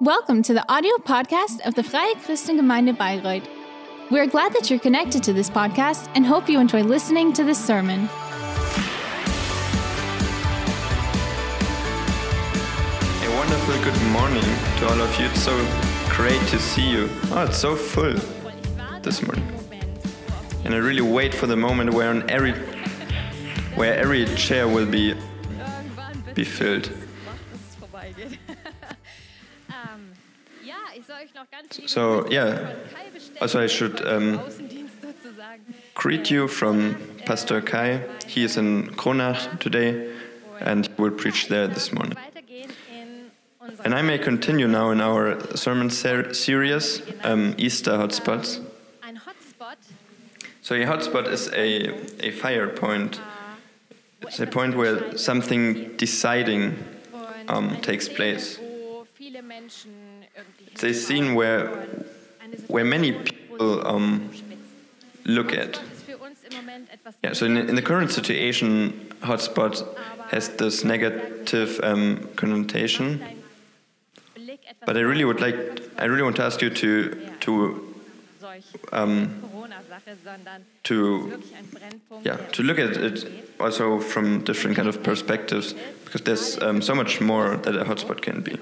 Welcome to the audio podcast of the Freie Christengemeinde Bayreuth. We're glad that you're connected to this podcast and hope you enjoy listening to this sermon. A wonderful good morning to all of you. It's so great to see you. Oh, it's so full this morning. And I really wait for the moment where every where every chair will be be filled. So, yeah. Also I should um, greet you from Pastor Kai. He is in Kronach today and will preach there this morning. Weitergehen in unserer And I may continue now in our sermon ser- series, um, Easter Hotspots. So a hotspot is a, a fire point. It's a point where something deciding um, takes place. A scene where, where many people um, look at. Yeah, so in, in the current situation, hotspot has this negative um, connotation. But I really would like, I really want to ask you to, to, um, to yeah, to look at it also from different kind of perspectives, because there's um, so much more that a hotspot can be.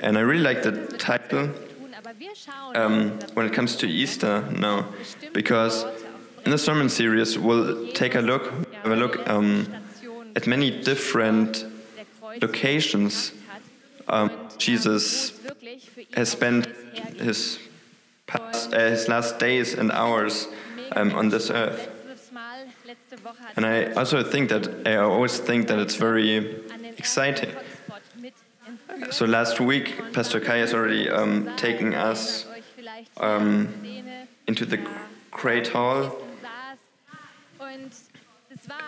And I really like the title tun, aber wir schauen um, when it comes to Easter now, because in the sermon series we'll take a look, have a look um, at many different locations um, Jesus für ihn has spent his past, uh, his last days and hours um, on this earth. letztes Mal, letzte Woche hat And I also think that I always think that it's very exciting. So last week, Pastor Kai has already um, taken us um, into the Great Hall.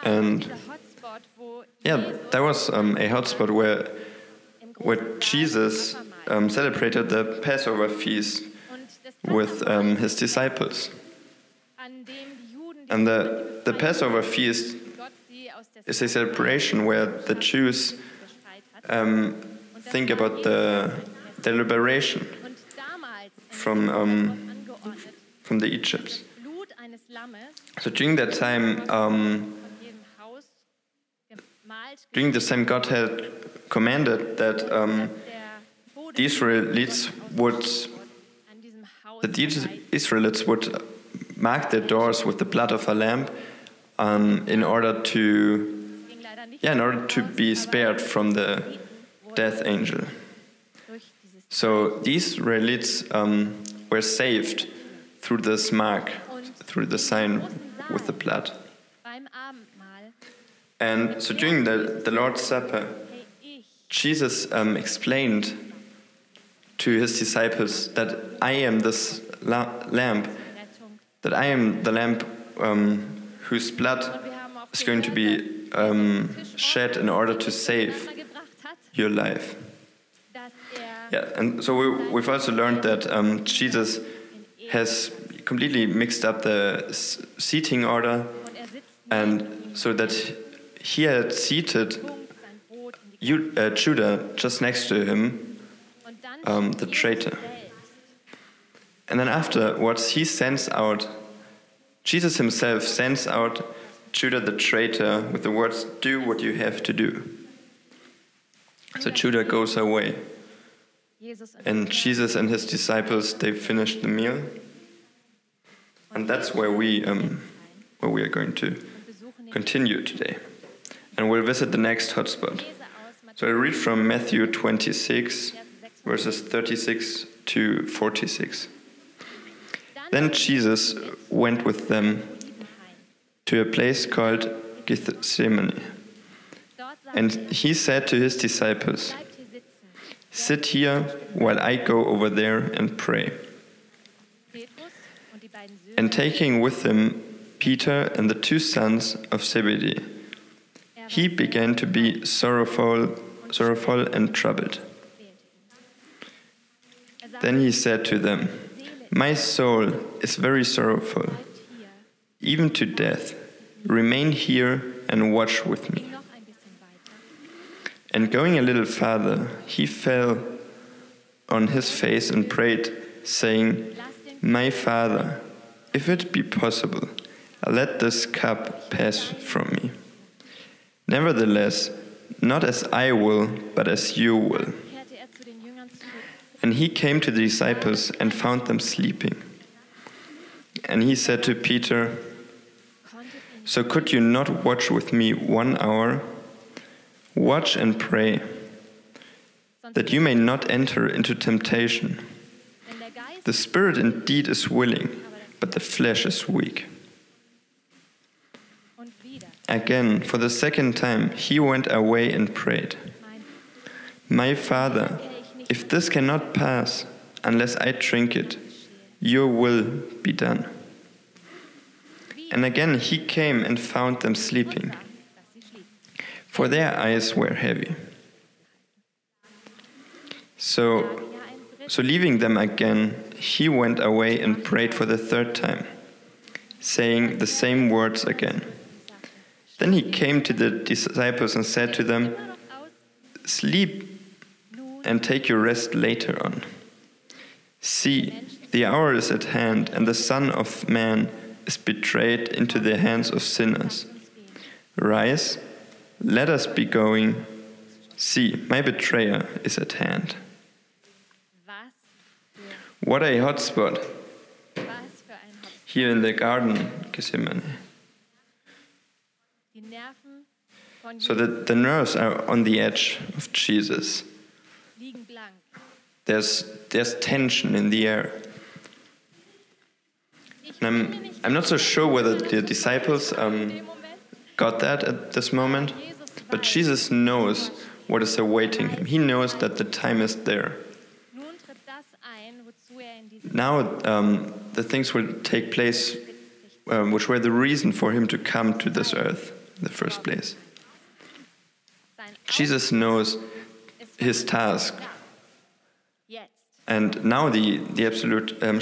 And- Yeah, there was um, a hotspot where where Jesus um, celebrated the Passover feast with um, his disciples. And the, the Passover feast is a celebration where the Jews um, think about the, the liberation Und damals in from, um, from the Egypts. Blut So during that time, um, during the time, God had commanded that um, the Israelites would that the. Israelites would mark their doors with the blood of a lamb um, in order to yeah in order to be spared from the death angel. So these relics um, were saved through this mark, through the sign with the blood. And so during the, the Lord's Supper, Jesus um, explained to his disciples that I am this la- lamp, that I am the lamp um, whose blood is going to be um, shed in order to save your life. Yeah, and so we, we've also learned that um, Jesus has completely mixed up the seating order, er and so that he had seated tunkt sein Brot in die Ju- uh, Judah just next to him, um, the traitor. and then afterwards he sends out, Jesus himself sends out Judah the traitor with the words, "Do what you have to do." So Judah goes away. And Jesus and his disciples they finished the meal, and that's where we um, where we are going to continue today, and we'll visit the next hotspot. So I read from Matthew 26, verses 36 to 46. Then Jesus went with them to a place called Gethsemane, and he said to his disciples. "Sit here while I go over there and pray." And taking with him Peter and the two sons of Zebedee, he began to be sorrowful, sorrowful and troubled. Then he said to them, My soul is very sorrowful, even to death. Remain here and watch with me. And going a little farther, he fell on his face and prayed, saying, My Father, if it be possible, let this cup pass from me. Nevertheless, not as I will, but as you will. And he came to the disciples and found them sleeping. And he said to Peter, So could you not watch with me one hour? Watch and pray, that you may not enter into temptation. The spirit indeed is willing, but the flesh is weak. Again, for the second time, he went away and prayed, My Father, if this cannot pass unless I drink it, your will be done. And again he came and found them sleeping, Wunder, dass sie schliefen. For their eyes were heavy. So, so leaving them again, he went away and prayed for the third time, saying the same words again. Then he came to the disciples and said to them. Sleep and take your rest later on. See, the hour is at hand, and the Son of Man is betrayed into the hands of sinners. Rise, let us be going. See, my betrayer is at hand. What a ein Hopf. here in the garden, Gethsemane. So that the nerves are on the edge of Jesus. There's, there's tension in the air. I'm, I'm not so sure whether the disciples um, got that at this moment, but Jesus knows what is awaiting him. He knows that the time is there. er Now um, the things will take place um, which were the reason for him to come to this earth in the first place. Jesus knows his task, and now the, the absolute um,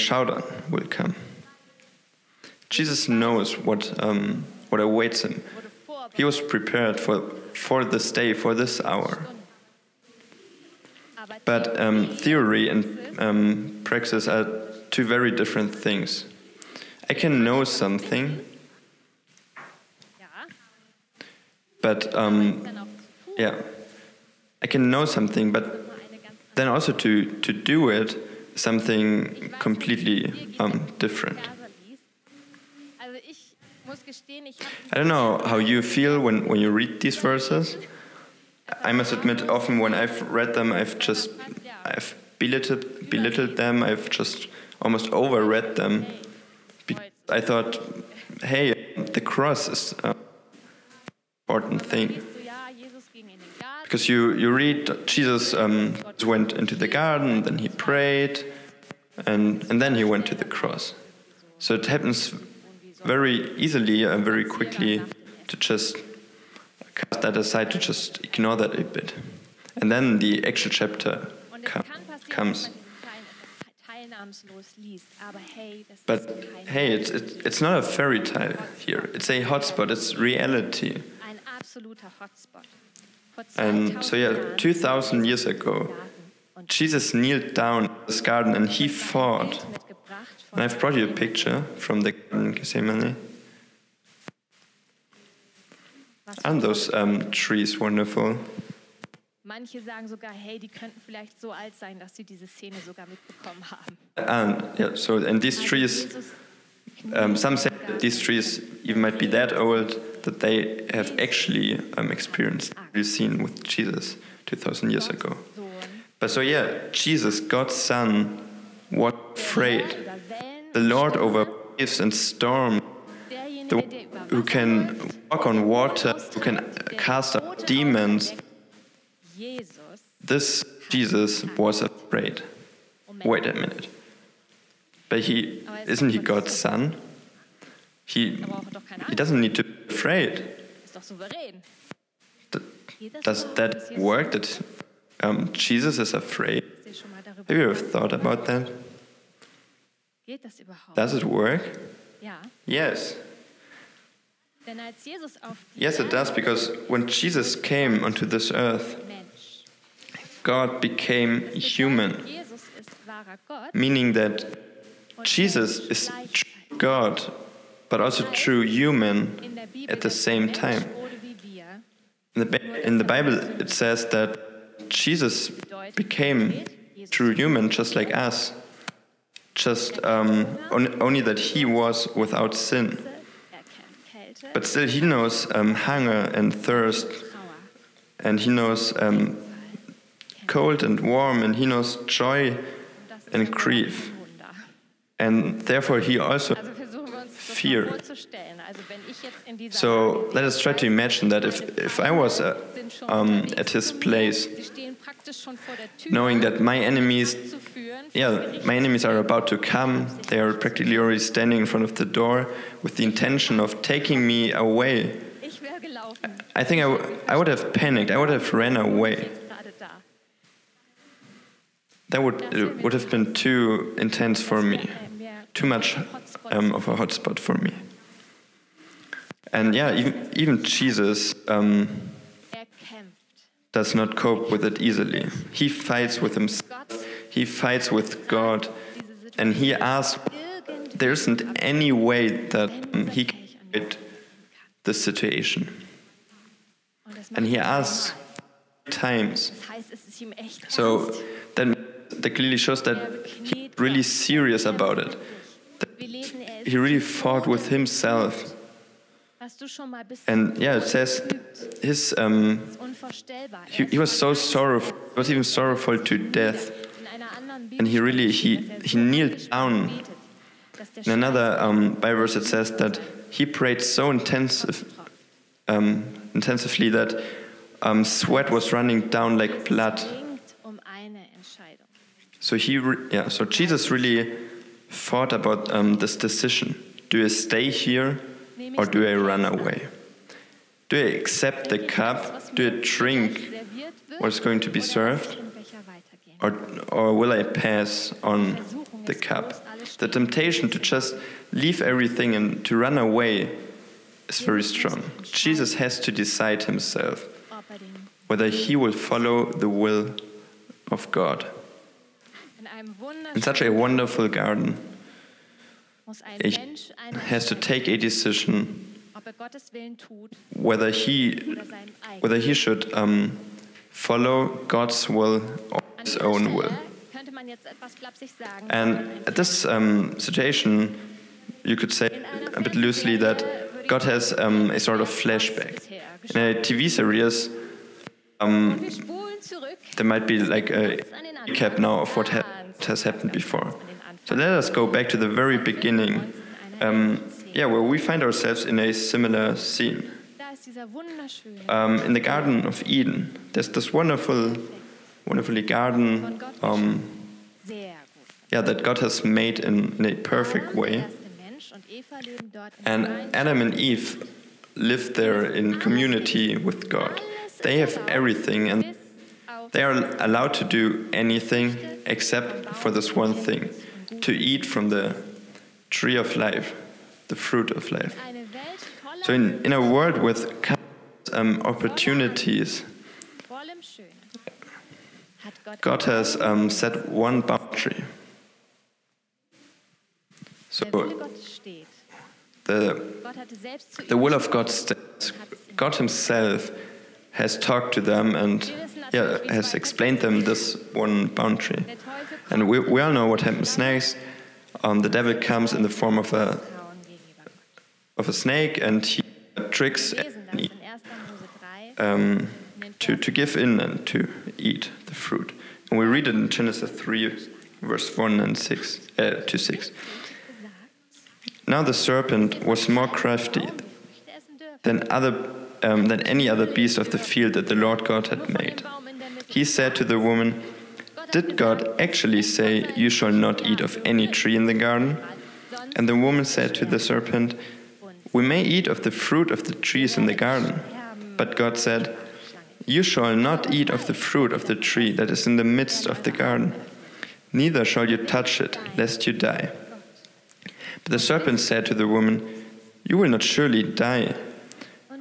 will come. Jesus knows what, um, what awaits him. He was prepared for, for this day, for this hour. But um, theory and um, praxis are two very different things. I can know something, but um, yeah, I can know something, but then also to, to do it, something completely um, different. I don't know how you feel when, when you read these verses. I must admit, often when I've read them, I've just I've belittled, belittled them. I've just almost overread them. I thought, hey, the cross is an important thing. Because you, you read Jesus um, went into the garden, then he prayed, and, and then he went to the cross. So it happens very easily and very quickly to just cast that aside, to just ignore that a bit. And then the actual chapter com- comes. dass man diese Zeilen etwas teilnahmslos liest, aber hey, das But hey, it's, it's, it's not a fairy tale here. It's a hotspot, it's reality. ein absoluter Hotspot. Vor And so, yeah, 2000 2,000 years ago, Jesus kneeled down in this garden and he fought. And I've brought you a picture from the garden Gethsemane. Aren't those um, trees wonderful? Manche sagen sogar, hey, die könnten vielleicht so alt sein, dass sie diese Szene sogar mitbekommen haben. And yeah, so and these trees, um, some say that these trees even might be that old that they have actually um, experienced the scene with Jesus 2,000 years ago. But so yeah, Jesus, God's Son, was afraid. The Lord over waves and storm, the one who can walk on water, who can cast out demons. This Jesus was afraid. Wait a minute. But he isn't he God's son? He he doesn't need to be afraid. Does that work? That um, Jesus is afraid? Have you ever thought about that? Geht das überhaupt? Does it work? Ja, Yes. denn als Jesus auf Yes, it does, because when Jesus came onto this earth, er God became human. Jesus wahrer Gott meaning that Jesus is true God, but also true human In der Bibel at the same time. wurde wie wir. In the, in the er Bible, it says that Jesus became true human just like us, just um, on, only that he was without sin. But still, he knows um, hunger and thirst, and he knows um, cold and warm, and he knows joy, und das ist and grief. And therefore he also. Also versuchen wir uns das Fear. mal vorzustellen. Also wenn ich jetzt in dieser So let us try to imagine that if, if I was uh, um, at his place, sie stehen praktisch schon vor der Tür, knowing that my enemies, zu führen, vor yeah, my enemies are about to come, they are practically already standing in front of the door with the intention of taking me away. Ich wäre gelaufen. I think I, w- I would have panicked. I would have ran away. Jetzt gerade da. That would it would have been too intense for me, Äh, too much um, of a hotspot for me. And yeah, even even Jesus um. Does not cope with it easily. He fights with himself. He fights with God, and he asks, there isn't any way that he can quit the situation. And he asks times. So then that clearly shows that he's really serious about it. He really fought with himself. And yeah, it says his um. He, he was so sorrowful, he was even sorrowful to death. In einer anderen And he really- he- er he kneeled down. betet, dass der In another um, Bible verse, it says that he prayed so intensive, um, intensively that um, sweat was running down like blood. Um. So he, re- yeah. So Jesus really thought about um, this decision: Do I stay here, or do I run away? Do I accept the cup? Do I drink what's going to be served, or or will I pass on the cup? The temptation to just leave everything and to run away is very strong. Jesus has to decide himself er whether he will follow the will of God. in such a wonderful garden, he has to take a decision ob er Gottes Willen tut whether he oder seinem eigenen. whether he should um, follow God's will or his own will. könnte man jetzt etwas flapsig sagen. And at this um, situation, you could say a bit loosely that God has um, a sort of flashback. In a TV series, Und wir spulen zurück. there might be like a recap now of what ha- has happened before. So let us go back to the very beginning, um, yeah, where we find ourselves in a similar scene. Da ist dieser wunderschöne Um, in the Garden of Eden, there's this wonderful, wonderfully garden, um, yeah, that God has made in, in a perfect way. erste Mensch und Eva leben dort in And Adam and Eve live there in community with God. They have everything and they are allowed to do anything except for this one thing to eat from the tree of life, the fruit of life. eine Welt voller So, in, in a world with um, opportunities, vollem Schönen hat Gott, God has um, set one boundary. So, the Gott hatte selbst zu The will of God stands. God Himself has talked to them and yeah, has explained them this one boundary. And we, we all know what happens next. Um, the devil comes in the form of a, Vertrauen gegenüber Gott. Of a snake and he tricks Wir lesen das Eve, in 1. Mose 3. um, to, to give in and to eat the fruit. And we read it in Genesis 3, verse 1 and 6, uh, to 6. Now the serpent was more crafty Früchte essen dürfen. than, other, um, than any other beast of the field that the Lord God had Nur von dem made. Baum in der Mitte. He said to the woman, Did God actually say, You shall not eat of any tree in the garden? And the woman said to the serpent, We may eat of the fruit of the trees in the garden. But God said, You shall not eat of the fruit of the tree that is in the midst of the garden, neither shall you touch it, lest you die. But the serpent said to the woman, You will not surely die.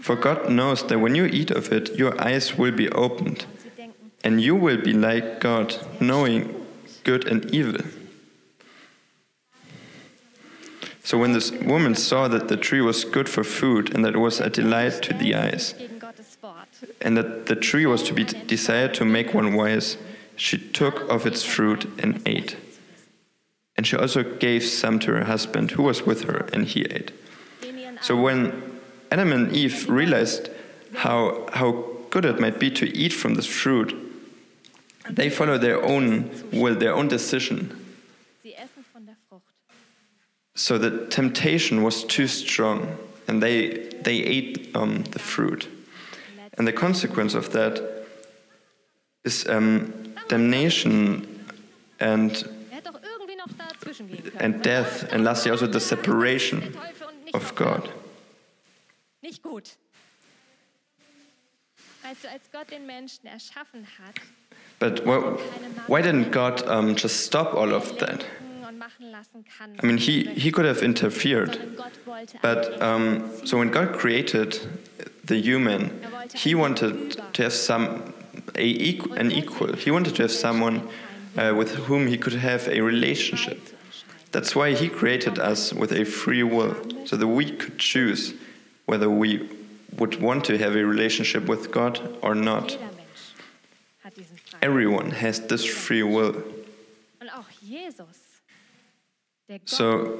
For God knows that when you eat of it, your eyes will be opened, and you will be like God, knowing good and evil. So when this woman saw that the tree was good for food and that it was a delight to the eyes, and that the tree was to be desired to make one wise, she took of its fruit and ate. And she also gave some to her husband who was with her, and he ate. So when Adam and Eve realized how, how good it might be to eat from this fruit, they follow their own will, their own decision. So the temptation was too strong, and they, they ate um, the fruit. And the consequence of that is um, damnation and, hätte doch irgendwie noch dazwischen gehen können. and death, and lastly also the separation Der Teufel und nicht of God. Nicht gut. Weißt du, als Gott den Menschen erschaffen hat, But wh- why didn't God um, just stop all of that? Lenken und machen lassen kann, I mean, he, he could have interfered. sondern Gott wollte But um, so when God created the human, He wanted to have some a an equal. He wanted to have someone uh, with whom He could have a relationship. That's why He created us with a free will, so that we could choose whether we would want to have a relationship with God or not. Jeder Mensch hat diesen freien Everyone has this free will. Und auch Jesus, der Gott So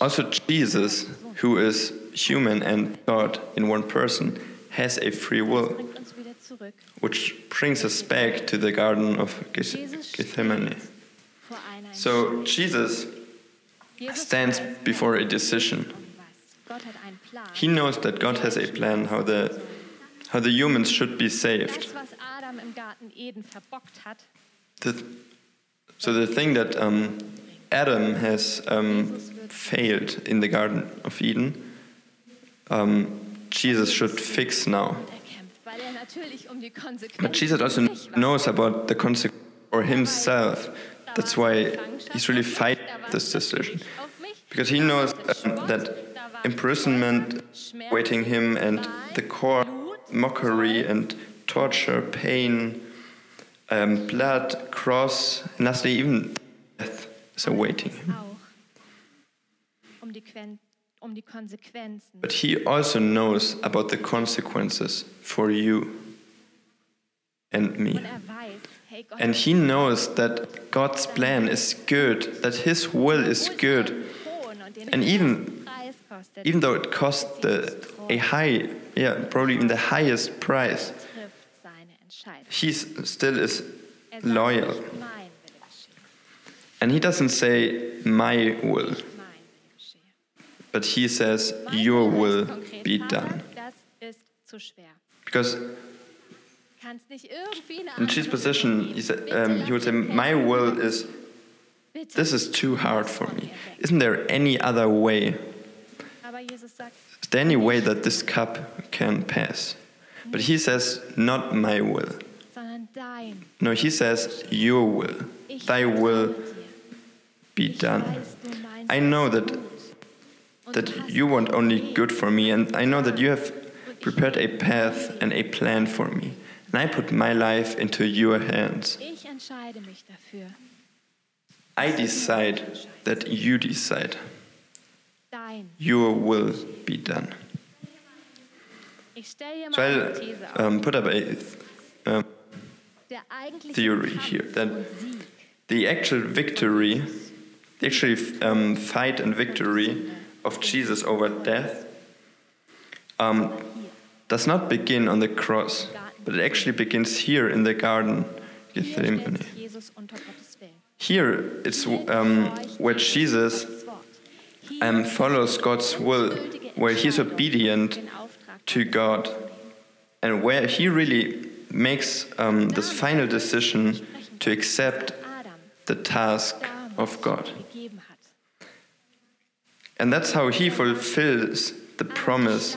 also Jesus, who is human and God in one person, has a free will. bringt uns wieder zurück. which brings us back to the Garden of Gethsemane. steht vor einer So Jesus stands before a decision. und was. Gott hat einen Plan. He knows that God has a plan how the how the humans should be saved. das, was Adam im Garten Eden verbockt hat, The, so the thing that um, Adam has um, failed in the Garden of Eden, um, Jesus should fix now. But Jesus also knows about the consequence for himself. That's why he's really fighting this decision. Because he knows um, that imprisonment waiting him and the court, mockery and torture, pain, um, blood, cross, and lastly even death is awaiting him. Auch um um. But he also knows about the consequences for you and me. Er weiß, hey Gott, And he knows that God's plan is good, that his will is good, hohen und den and even- höchsten Preis kostet, even though it cost the, a high, yeah, probably even the highest price, trifft seine Entscheidung. he still is Er loyal. nicht, mein Wille geschehe, And he doesn't say, my will, but he says, your will be done. Because in Jesus' position, he, said, um, he would say, my will is, this is too hard for me. Isn't there any other way? Is there any way that this cup can pass? But he says, not my will. No, he says, Your will, thy will. Be done. weiß, du meinst I know that, that you want only good for me, and I know that you have prepared a path and a plan for me. And I put my life into your hands. Ich entscheide mich dafür. I decide that you decide. Your will be done. Ich stelle dir mal So I'll um, put up a, um, theory here, that- the actual victory, the actual um, fight and victory of Jesus over death um, does not begin on the cross, but it actually begins here in the garden, Gethsemane. Here it's um, where Jesus um, follows God's will, where he's obedient to God, and where he really makes um, this final decision to accept the task of God. And that's how he fulfills the promise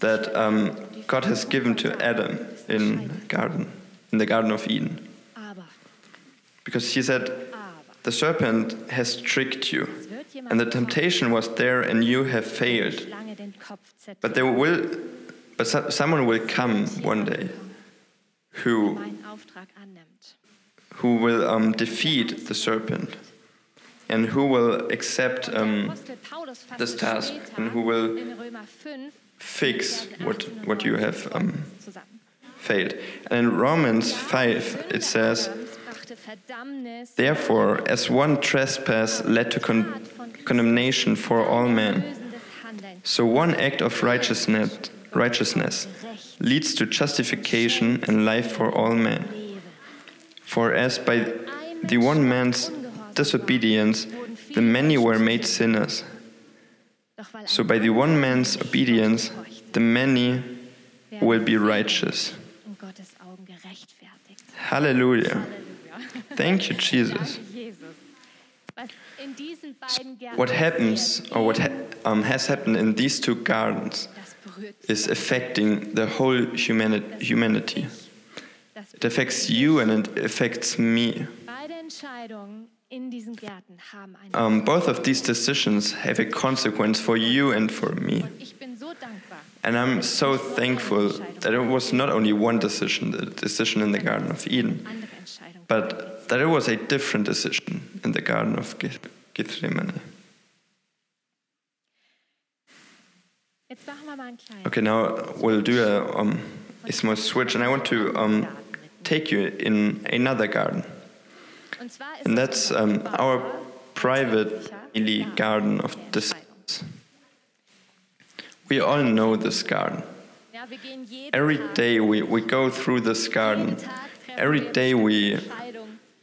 that um, God has given to Adam in garden, in the Garden of Eden, because he said, "The serpent has tricked you, es wird jemand and the temptation was there, and you have failed. Schlange den Kopf zertritt, But there will, but so, someone will come one day, who meinen Auftrag annimmt. who will um, defeat the serpent and who will accept um, Apostel Paulus fasst this task and who will in Römer 5 fix what, what you have um, failed. And in Romans 5, it says, Adams brachte Verdammnis, Therefore, as one trespass led to con- condemnation for all men, so one act of righteousness, righteousness leads to justification and life for all men. For as by the one man's disobedience, the many were made sinners, so by the one man's obedience, the many will be righteous. Hallelujah. Thank you, Jesus. What happens, or what ha- um, has happened in these two gardens, is affecting the whole humani- humanity. It affects you and it affects me. Beide Entscheidungen in diesen Gärten haben eine. Um, both of these decisions have a consequence for you and for me. Und ich bin so dankbar. And I'm so thankful that it was not only one decision, the decision in the Garden of Eden, but that it was a different decision in the Garden of Ge- Gethsemane. Jetzt machen wir mal einen kleinen. Okay, now we'll do a, um, a small switch, and I want to um, take you in another garden. Und zwar ist And that's um, our private daily garden of decisions. We all know this garden. Ja, wir gehen jeden Every day we, we go through this garden. jeden Tag treffen Every day we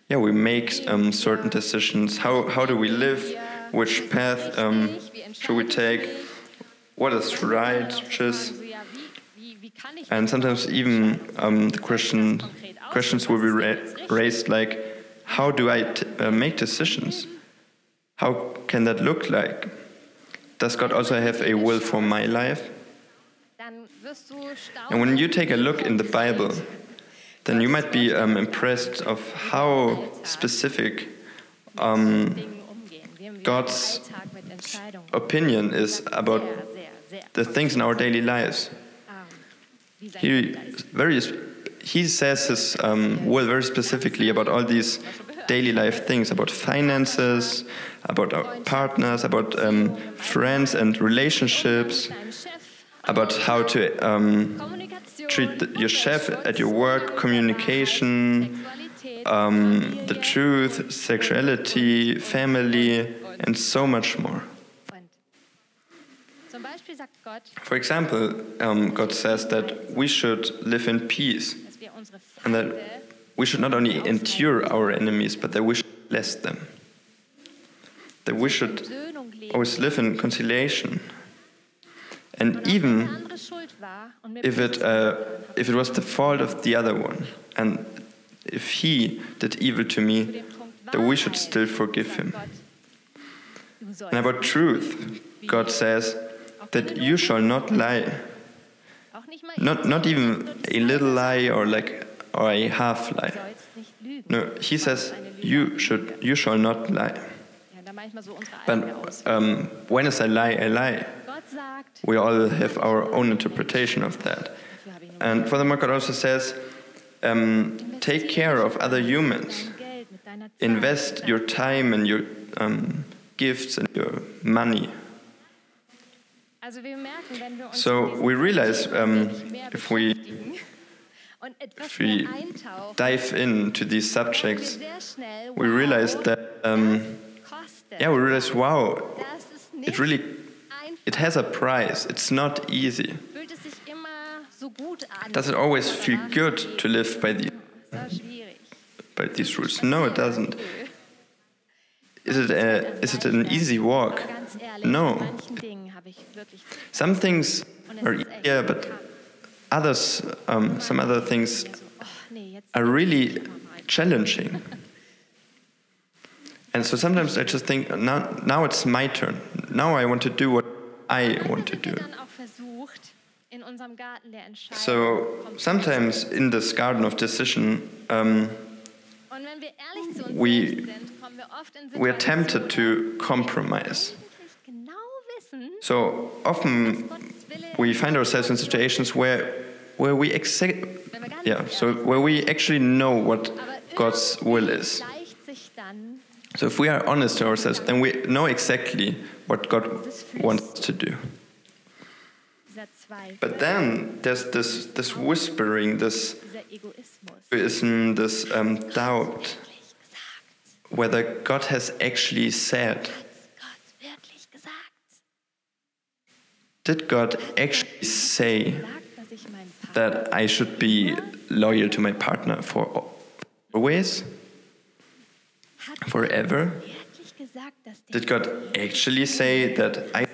yeah we make um, certain decisions. How how do we live? Which path um, should we take? What is righteous? And sometimes even um, the question questions will be ra- raised like, how do I t- uh, make decisions? How can that look like? Does God also have a will for my life? And when you take a look in the Bible, then you might be um, impressed of how specific um, God's opinion is about the things in our daily lives. He very he says his um, will very specifically about all these daily life things about finances, about our partners, about um, friends and relationships, about how to um, treat your chef at your work, communication, um, the truth, sexuality, family, and so much more. For example, um, God says that we should live in peace and that we should not only endure our enemies, but that we should bless them. That we should always live in conciliation. And even if it, uh, if it was the fault of the other one, and if he did evil to me, that we should still forgive him. And about truth, God says that you shall not lie. Not, not even a little lie or like or a half lie. No, he says you should you shall not lie. But um, when is a lie a lie? We all have our own interpretation of that. And furthermore, God also says, um, take care of other humans. Invest your time and your um, gifts and your money. So we realize, um, if we- if we Dive into these subjects. We realize that, um, yeah, we realize, wow, das ist nicht it really it has a price. It's not easy. Fühlt es sich immer so gut an. Does it always feel good to live by, the, schwierig. by these rules? No, it doesn't. Is it, a, is it an easy walk? Aber ganz ehrlich, No. bei manchen Dingen habe ich wirklich Some things are easier, but. Others, um, some other things So, nee, jetzt are really challenging. And so sometimes I just think, now, now it's my turn. Now I want to do what I want to do. dann auch versucht, in unserem Garten der Entscheidung So sometimes in this garden of decision, um, Und wenn wir ehrlich zu uns we- selbst sind, kommen wir oft in we're tempted to compromise. wo wir eigentlich genau wissen, So often we find ourselves in situations where, where we yeah, so where we actually know what God's will is. So if we are honest to ourselves, then we know exactly what God wants to do. But then there's this, this whispering, this egoism, this um, doubt, whether God has actually said. Hat Gott wirklich gesagt? Did God actually say that I should be loyal to my partner for always, forever? Did God actually say that I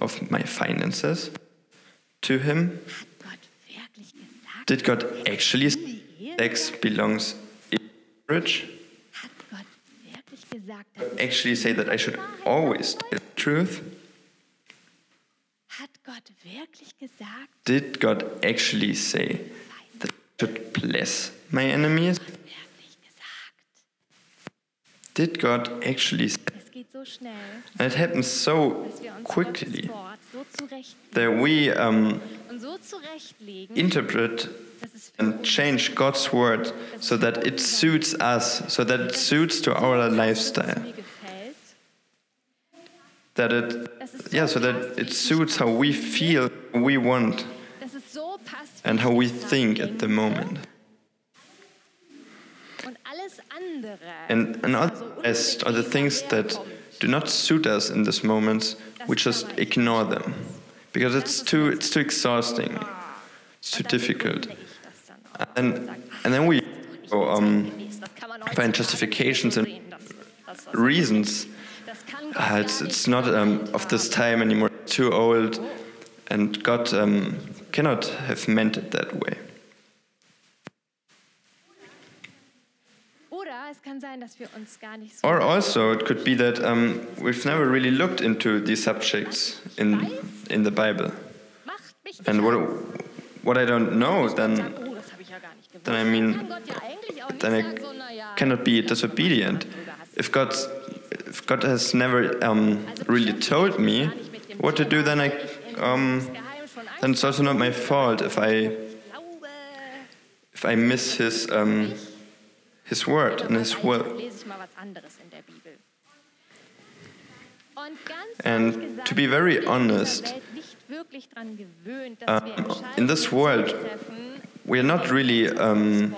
of my finances to Him? Did God actually say sex belongs in marriage? Actually say that I should always tell the truth? Gott wirklich gesagt? Did God actually say that I should bless my enemies? Did God actually say? And it happens so dass wir uns quickly Gottes Wort so zurecht that we um, und so zurechtlegen, interpret dass es für and change God's word so that it suits us, so that it suits to our lifestyle. That it, yeah, so that it suits how we feel, we want, and how we think at the moment. And, and rest are the things that do not suit us in this moment, we just ignore them because it's too, it's too exhausting, it's too difficult. And, and then we um, find justifications and reasons. Das kann Gott gar it's, it's not um, of this time anymore, too old, and God um, cannot have meant it that way. Oder es kann sein, dass wir uns gar nicht so Or also, it could be that um, we've never really looked into these subjects in, in the Bible. macht mich nicht And what, what I don't know, then, Sagen, das habe ich ja gar nicht gewusst. then I mean, kann Gott ja eigentlich auch nicht then I sagen, so, na ja, cannot be disobedient. If God, if God has never um, really told me what to do, then I, um, then it's also not my fault if I, if I miss His, um, His word and His will. And to be very honest, um, in this world, we are not really, um,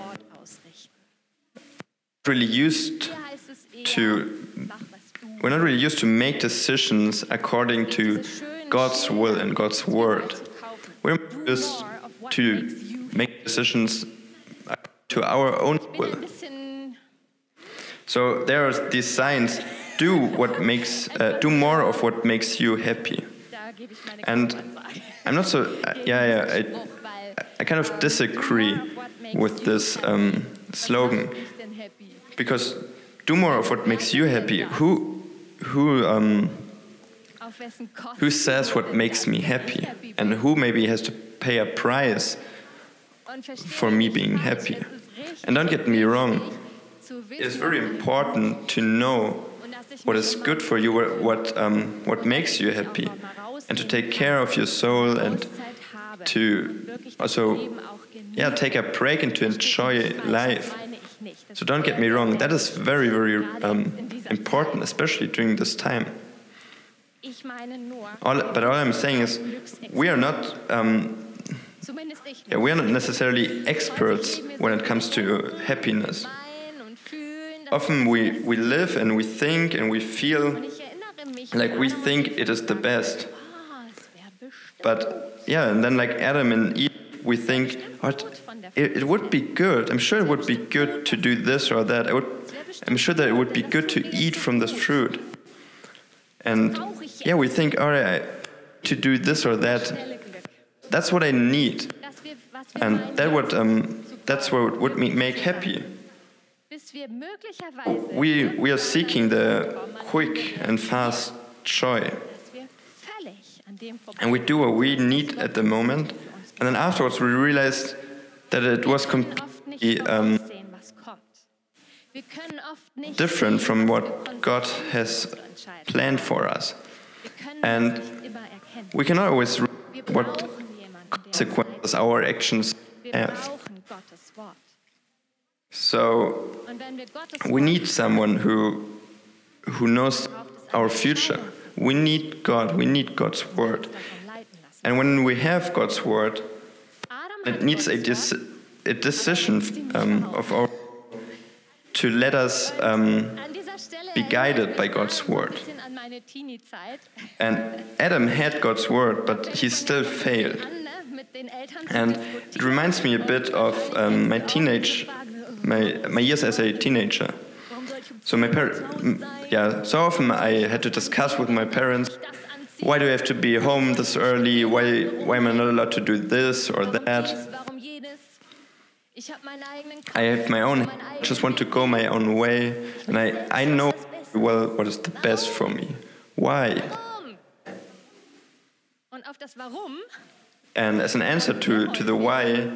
really used to We're not really used to make decisions according to God's will and God's word. We're used to make decisions to our own will. So there are these signs: do what makes, uh, do more of what makes you happy. And I'm not so. Uh, yeah, yeah. I, I kind of disagree with this um, slogan because do more of what makes you happy. Who, who, um, Auf wessen Kosten who says what makes me happy and who maybe has to pay a price for me being happy. es ist richtig And don't get me wrong, it's very important to know und dass ich what is good for you, what what, um, what makes you happy, and to take care of your soul and to und wirklich das also Leben auch genieße. yeah take a break and to enjoy Versteht mich falsch, life. So don't get me wrong, that is very very um, important, especially during this time. All, but all I'm saying is we are not, um, yeah, we are not necessarily experts when it comes to happiness. Often we, we live and we think and we feel like we think it is the best. But yeah, and then like Adam and Eve, we think, what, it, it would be good. I'm sure it would be good to do this or that. I would, I'm sure that it would be good to eat from this fruit. And yeah, we think, all right, to do this or that, that's what I need. And that would, um, that's what would make happy. We, we are seeking the quick and fast joy. And we do what we need at the moment. And then afterwards, we realized that it was Wir können oft nicht completely um, voraussehen, was kommt. Wir können oft nicht different from what God has planned for us. And das nicht immer erkennen. We cannot always read what brauchen jemanden, der uns consequences our actions have. brauchen Gottes Wort. So Und wenn wir Gottes we need someone who who knows our future. We need God. We need God's word. davon leiten lassen. And when we have God's word, it needs a, a decision um, of our to let us um, be guided by God's word. and Adam had God's word, but he still failed. And it reminds me a bit of um, my teenage, my, my years as a teenager. So my 10 parents, yeah, so often I had to discuss with my parents? Why do I have to be home this early? Why, why am I not allowed to do this or that? I have my own, I just want to go my own way, and I, I know well what is the best for me. Why? And as an answer to, to the why,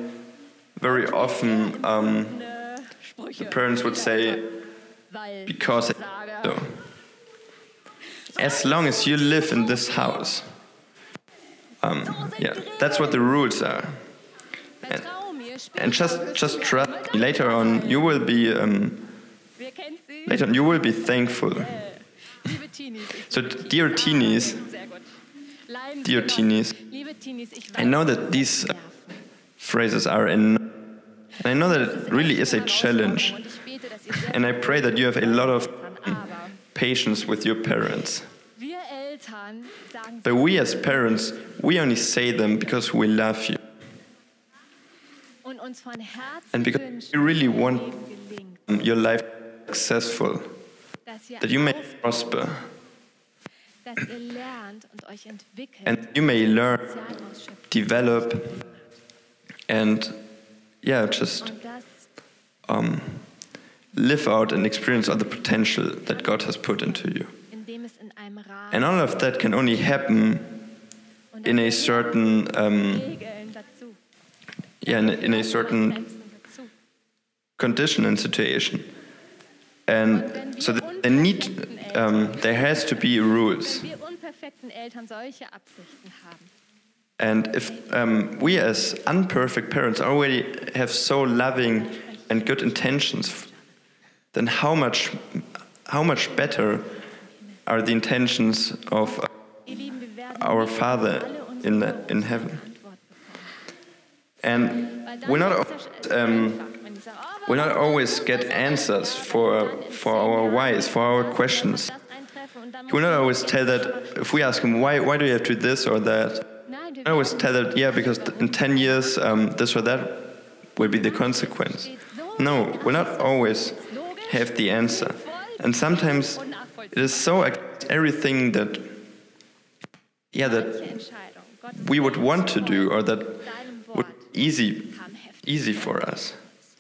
very often um, Sprüche. parents would say, because I so. As long as you live in this house, um, yeah, that's what the rules are. später And just just trust. Later on, you will be um, later on, you will be thankful. So, dear teenies, dear teenies, I know that these uh, phrases are in, and I know that it really is a challenge. And I pray that you have a lot of aber patience with your parents. wir Eltern sagen But we as parents, we only say them because we love you. und uns von Herzen And because we really want- ihr Leben gelingt, Your life successful, that you may prosper, dass ihr lernt und euch entwickelt, and you may learn, develop, and yeah, just um, live out and experience all the potential that God has put into you. indem es in einem Rahmen And all of that can only happen in a certain, um, yeah, in a, in a certain condition and situation. And so th- there need, um, there has to be rules. Wenn wir unperfekten Eltern solche Absichten haben, And if um, we as unperfect parents already have so loving and good intentions, then how much, how much better are the intentions of our Father in, the, in heaven? And we're not, um, we not always get answers for, for our whys, for our questions. We not always tell that if we ask him why, why do you have to do this or that, I always tell that yeah because in 10 years um, this or that will be the consequence. No, we'll not always have the answer. And sometimes it is so everything that yeah that we would want to do or that would easy easy for us.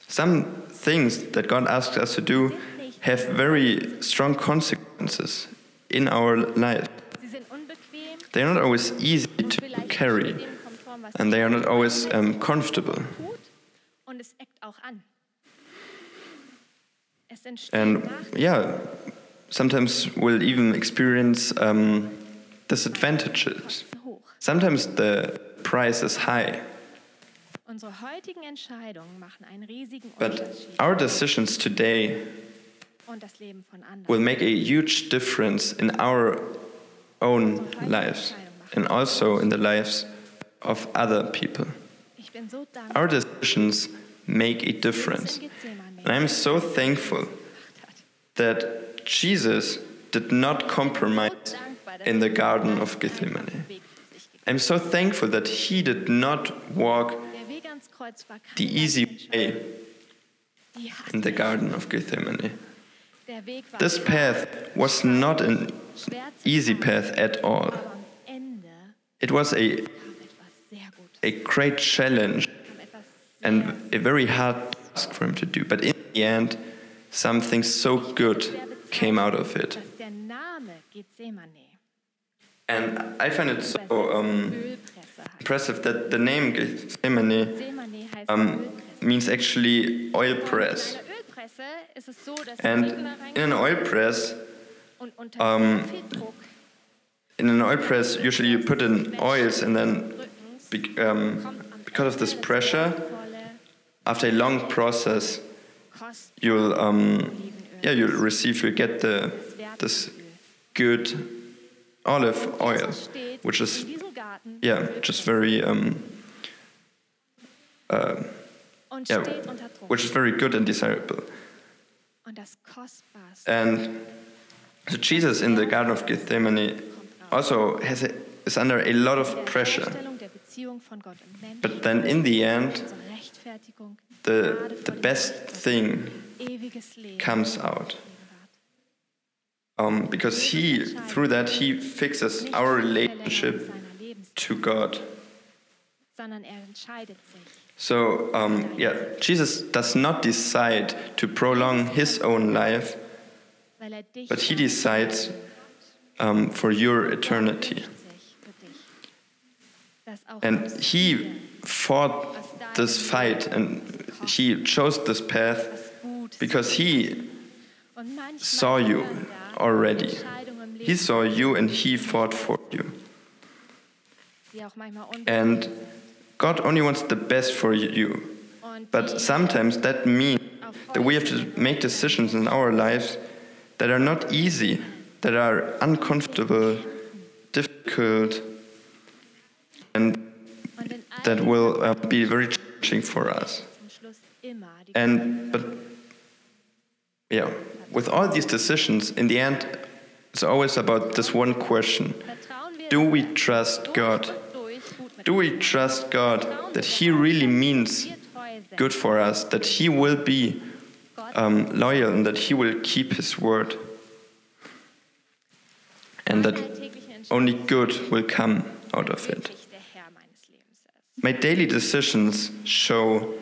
Some things that God asks us to do have very strong consequences in our life. They are not always easy to carry, and they are not always um, comfortable. And yeah, sometimes we'll even experience um, disadvantages. Sometimes the price is high, Unsere heutigen Entscheidungen machen einen riesigen but our decisions today und das Leben von anderen. will make a huge difference in our own lives and also in the lives of other people. Ich bin so Our decisions make a difference. And I'm so thankful that Jesus did not compromise in the Garden of Gethsemane. I'm so thankful that he did not walk the easy way in the Garden of Gethsemane. This path was not an easy path at all. It was a, a great challenge and a very hard task for him to do. But in the end, something so good came out of it. And I find it so um, impressive that the name Gethsemane um, means actually oil press. And in an oil press, um, in an oil press, usually you put in oils and then be, um, because of this pressure, after a long process, you'll um, yeah you'll receive you'll get the this good olive oil, which is yeah just very um, und yeah which is very good and desirable. And so Jesus in the Garden of Gethsemane also has a, is under a lot of pressure, but then in the end, the the best thing comes out. Um, because he through that he fixes our relationship to God. er So um, yeah, Jesus does not decide to prolong his own life, er but he decides um, for your eternity. sich für dich. Dass auch And he fought this fight and he chose this path because he saw you already. He saw you and he fought for you. And. God only wants the best for you. But sometimes that means that we have to make decisions in our lives that are not easy, that are uncomfortable, difficult, and that will uh, be very challenging for us. And but yeah, with all these decisions, in the end, it's always about this one question: Do we trust God? Do we trust God that He really means good for us, that He will be um, loyal, and that He will keep His word, and that only good will come out of it? My daily decisions show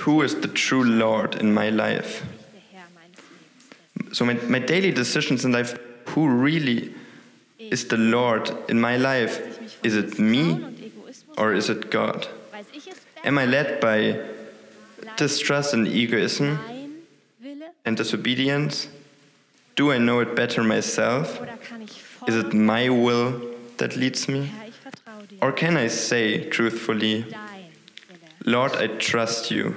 who is the true Lord in my life. So my, my daily decisions in life, who really is the Lord in my life? Is it me or is it God? Am I led by distrust and egoism and disobedience? Do I know it better myself? Is it my will that leads me? Or can I say truthfully, Lord, I trust you,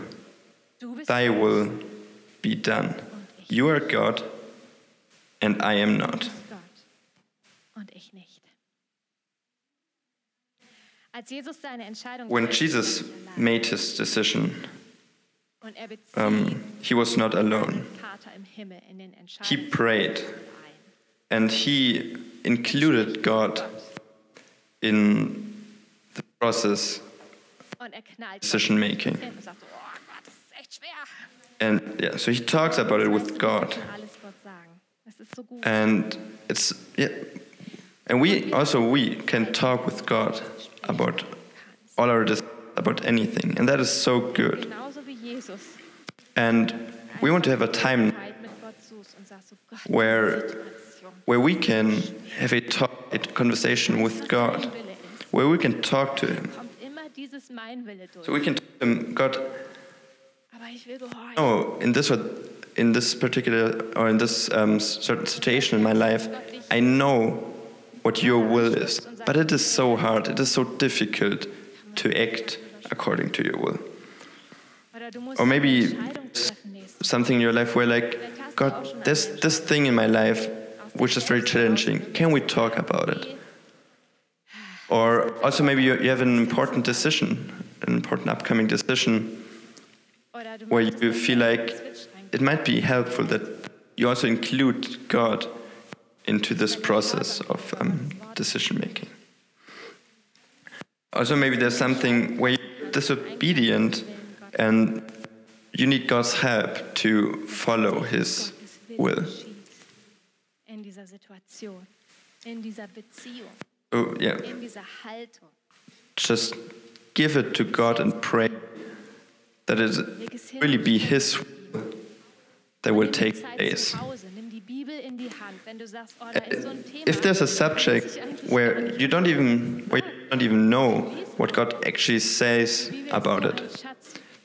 thy will be done? You are God, and I am not. bist Gott und ich nicht. Als Jesus seine Entscheidung When Jesus er made his decision, er um, he was not alone. seinen Vater im Himmel in den He prayed and he included God in process er knallt decision making. hin und sagt, so, Gott, das ist echt schwer. And yeah, so he talks about it with God. Ich kann alles Gott sagen. Das ist so gut. And it's yeah, and we also we can talk with God about all our dis- about anything, and that is so good. Genauso wie Jesus And we want to have a time Zeit mit Gott suchst und sagst so, Gott, Where- where we can have a talk, a conversation with God, mein Wille ist, where we can talk to Him. kommt immer dieses Mein Wille durch. So we can tell Him, God, Aber ich will gehorchen. oh, in this in this particular or in this um, certain situation in my life, I know what Your will is, but it is so hard. It is so difficult to act according to Your will. Oder du musst Or maybe eine Entscheidung treffen nächstes something in your life where like, God, there's this thing in my life which is very challenging. Can we talk about it? Or also maybe you, you have an important decision, an important upcoming decision where you feel like it might be helpful that you also include God into this process of um, decision making. Also, maybe there's something where you're disobedient and you need God's help to follow His will. Geschieht in dieser Situation, in dieser Beziehung, Oh, yeah. in dieser Haltung. Just give it to God and pray that it Leg es hin really be His will that will take place. zu Hause, nimm die Bibel in die Hand, wenn du sagst, oh, da ist so ein Thema. if there's a subject where you don't even where you don't even know what God actually says about it,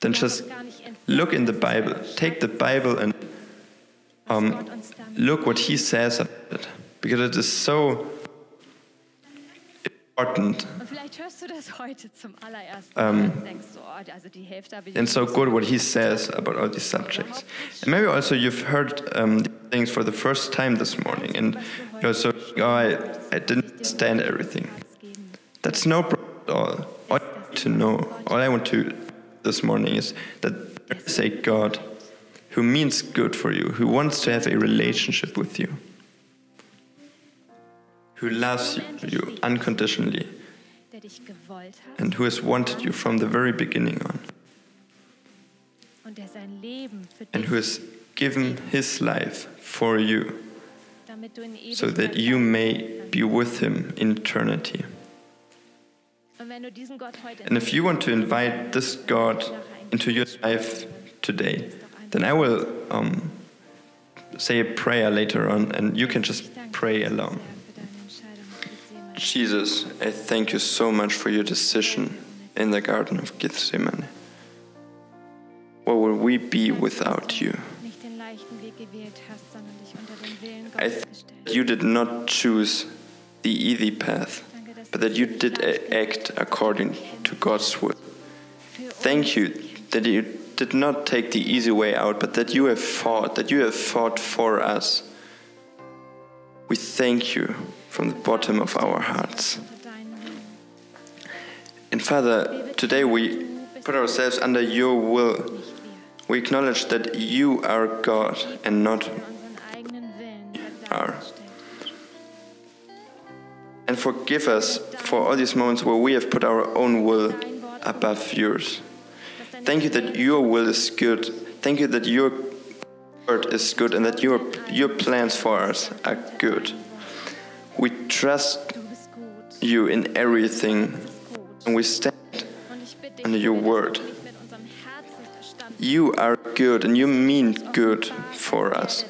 then just uns gar nicht entbehren look in the. Bible. Take the Bible and um, Gott uns damit look what He says about it, because it is so important. Und vielleicht hörst du das heute zum allerersten Mal und denkst so, also die Hälfte habe ich and so good what he says about all these subjects. And maybe also you've heard um, these things for the first time this morning, and you're so, oh, I, I didn't understand everything. That's no problem at all. All I want to know, all I want to this morning is that there is a God who means good for you, who wants to have a relationship with you, who loves you, unconditionally, and who has wanted you from the very beginning on, and who has given his life for you so that you may be with him in eternity. And if you want to invite this God into your life today, then I will um, say a prayer later on, and you can just pray along. Jesus, I thank you so much for your decision in the Garden of Gethsemane. What would we be without you? Nicht den leichten Weg gewählt hast, sondern dich unter den Willen I think you did not choose the easy path, but that you did act according to God's will. Thank you that you did not take the easy way out, but that you have fought, that you have fought for us. We thank you from the bottom of our hearts. And Father, today we put ourselves under your will. We acknowledge that you are God and not, Are. and forgive us for all these moments where we have put our own will above yours. Thank you that your will is good. Thank you that your word is good and that your, your plans for us are good. We trust you in everything and we stand. Under your word. You are good and you mean good for us.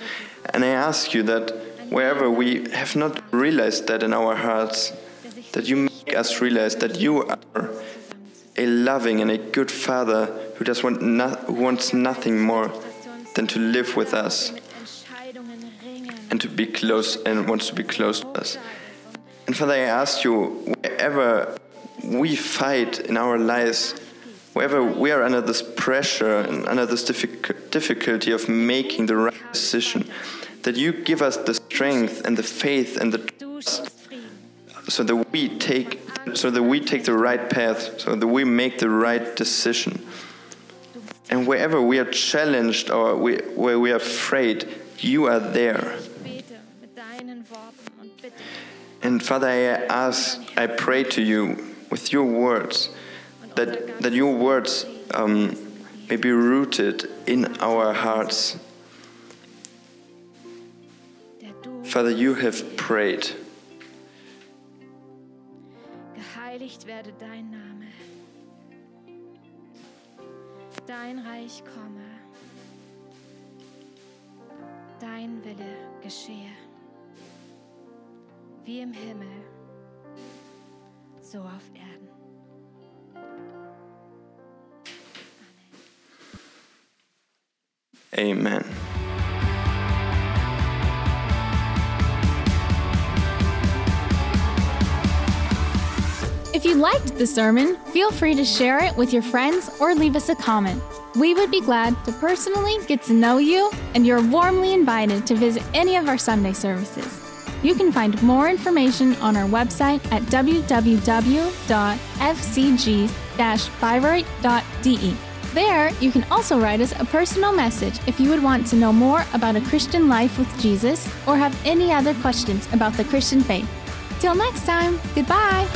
And I ask you that wherever we have not realized that in our hearts, that you make us realize that you are a loving and a good Father who does want no, who wants nothing more than to live with us. And to be close and wants to be close to us. And Father, I ask you, wherever we fight in our lives, wherever we are under this pressure and under this difficulty of making the right decision, that you give us the strength and the faith and the Frieden. so that we take so that we take the right path, so that we make the right decision. And wherever we are challenged or we, where we are afraid, you are there. And Father, I ask, I pray to you with your words that, that your words um, may be rooted in our hearts. Father, you have prayed. geheiligt werde dein Name. Dein Reich komme. Dein Wille geschehe. Wie im Himmel, so auf Erden. Amen. If you liked the sermon, feel free to share it with your friends or leave us a comment. We would be glad to personally get to know you, and you're warmly invited to visit any of our Sunday services. You can find more information on our website at www.fcg-bayreuth.de. There, you can also write us a personal message if you would want to know more about a Christian life with Jesus or have any other questions about the Christian faith. Till next time, goodbye!